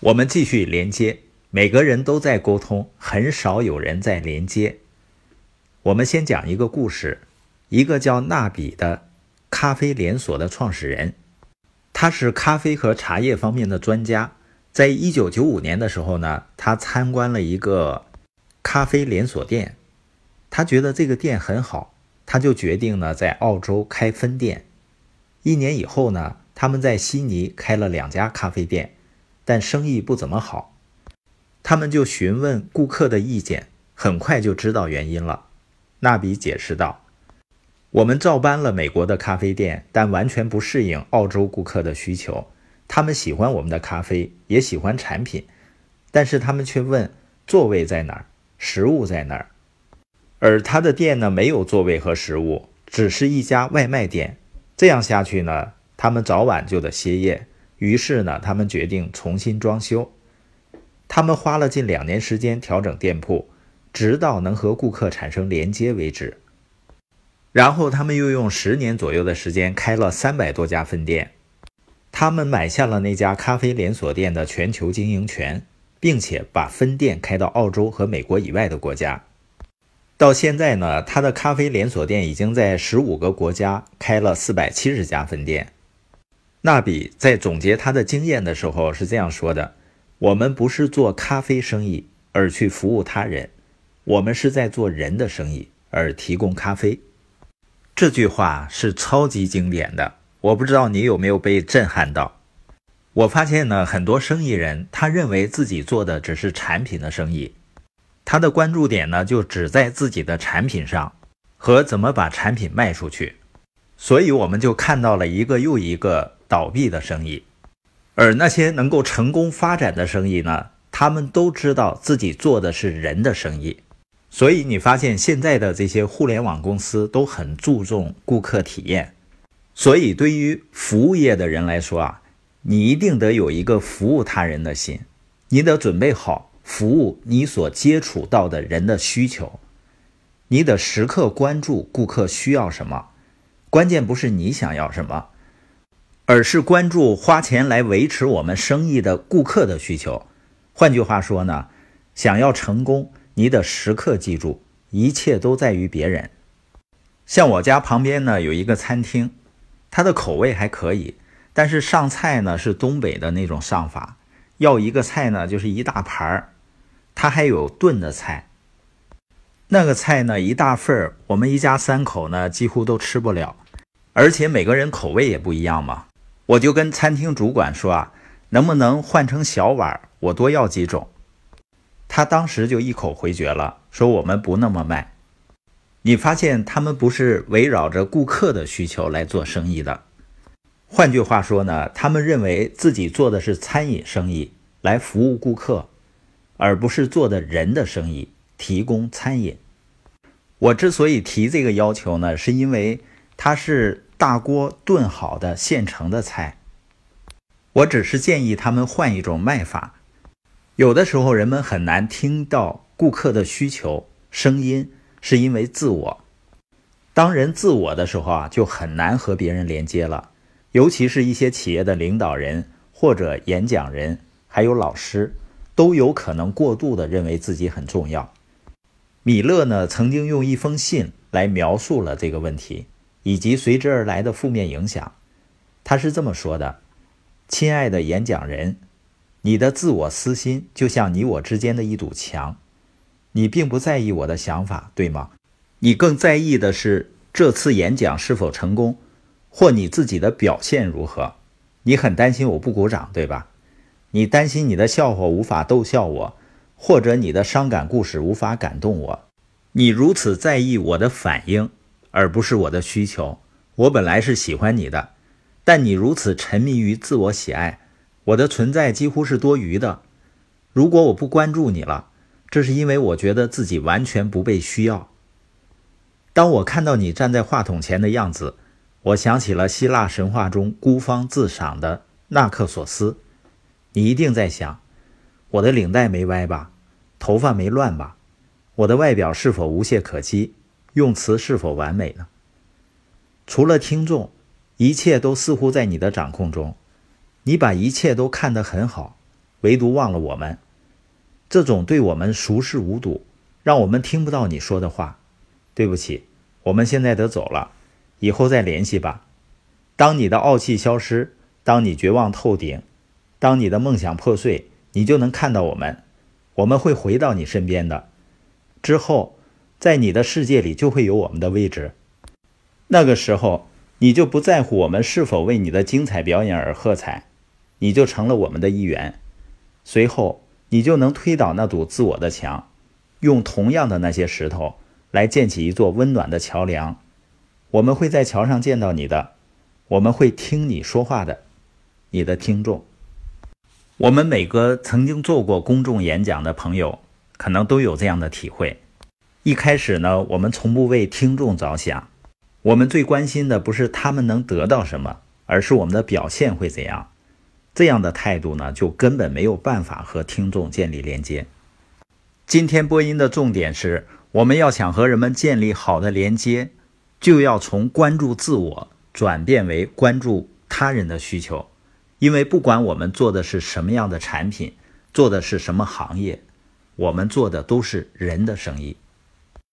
我们继续连接，每个人都在沟通，很少有人在连接。我们先讲一个故事，一个叫纳比的咖啡连锁的创始人，他是咖啡和茶叶方面的专家。在一九九五年的时候呢，他参观了一个咖啡连锁店，他觉得这个店很好，他就决定呢在澳洲开分店。一年以后呢，他们在悉尼开了两家咖啡店。但生意不怎么好，他们就询问顾客的意见，很快就知道原因了。纳比解释道：“我们照搬了美国的咖啡店，但完全不适应澳洲顾客的需求。他们喜欢我们的咖啡，也喜欢产品，但是他们却问座位在哪儿，食物在哪儿。而他的店呢，没有座位和食物，只是一家外卖店。这样下去呢，他们早晚就得歇业。”于是呢，他们决定重新装修。他们花了近两年时间调整店铺，直到能和顾客产生连接为止。然后他们又用十年左右的时间开了三百多家分店。他们买下了那家咖啡连锁店的全球经营权，并且把分店开到澳洲和美国以外的国家。到现在呢，他的咖啡连锁店已经在十五个国家开了四百七十家分店。纳比在总结他的经验的时候是这样说的：“我们不是做咖啡生意而去服务他人，我们是在做人的生意而提供咖啡。”这句话是超级经典的，我不知道你有没有被震撼到。我发现呢，很多生意人他认为自己做的只是产品的生意，他的关注点呢就只在自己的产品上和怎么把产品卖出去，所以我们就看到了一个又一个。倒闭的生意，而那些能够成功发展的生意呢？他们都知道自己做的是人的生意，所以你发现现在的这些互联网公司都很注重顾客体验。所以对于服务业的人来说啊，你一定得有一个服务他人的心，你得准备好服务你所接触到的人的需求，你得时刻关注顾客需要什么，关键不是你想要什么。而是关注花钱来维持我们生意的顾客的需求。换句话说呢，想要成功，你得时刻记住，一切都在于别人。像我家旁边呢有一个餐厅，它的口味还可以，但是上菜呢是东北的那种上法，要一个菜呢就是一大盘儿，它还有炖的菜。那个菜呢一大份儿，我们一家三口呢几乎都吃不了，而且每个人口味也不一样嘛。我就跟餐厅主管说啊，能不能换成小碗？我多要几种。他当时就一口回绝了，说我们不那么卖。你发现他们不是围绕着顾客的需求来做生意的。换句话说呢，他们认为自己做的是餐饮生意，来服务顾客，而不是做的人的生意，提供餐饮。我之所以提这个要求呢，是因为他是。大锅炖好的现成的菜，我只是建议他们换一种卖法。有的时候人们很难听到顾客的需求声音，是因为自我。当人自我的时候啊，就很难和别人连接了。尤其是一些企业的领导人或者演讲人，还有老师，都有可能过度的认为自己很重要。米勒呢，曾经用一封信来描述了这个问题。以及随之而来的负面影响，他是这么说的：“亲爱的演讲人，你的自我私心就像你我之间的一堵墙，你并不在意我的想法，对吗？你更在意的是这次演讲是否成功，或你自己的表现如何。你很担心我不鼓掌，对吧？你担心你的笑话无法逗笑我，或者你的伤感故事无法感动我。你如此在意我的反应。”而不是我的需求。我本来是喜欢你的，但你如此沉迷于自我喜爱，我的存在几乎是多余的。如果我不关注你了，这是因为我觉得自己完全不被需要。当我看到你站在话筒前的样子，我想起了希腊神话中孤芳自赏的纳克索斯。你一定在想：我的领带没歪吧？头发没乱吧？我的外表是否无懈可击？用词是否完美呢？除了听众，一切都似乎在你的掌控中。你把一切都看得很好，唯独忘了我们。这种对我们熟视无睹，让我们听不到你说的话。对不起，我们现在得走了，以后再联系吧。当你的傲气消失，当你绝望透顶，当你的梦想破碎，你就能看到我们。我们会回到你身边的。之后，在你的世界里就会有我们的位置。那个时候，你就不在乎我们是否为你的精彩表演而喝彩，你就成了我们的一员。随后。你就能推倒那堵自我的墙，用同样的那些石头来建起一座温暖的桥梁。我们会在桥上见到你的，我们会听你说话的，你的听众。我们每个曾经做过公众演讲的朋友，可能都有这样的体会。一开始呢，我们从不为听众着想，我们最关心的不是他们能得到什么，而是我们的表现会怎样。这样的态度呢，就根本没有办法和听众建立连接。今天播音的重点是，我们要想和人们建立好的连接，就要从关注自我转变为关注他人的需求。因为不管我们做的是什么样的产品，做的是什么行业，我们做的都是人的生意。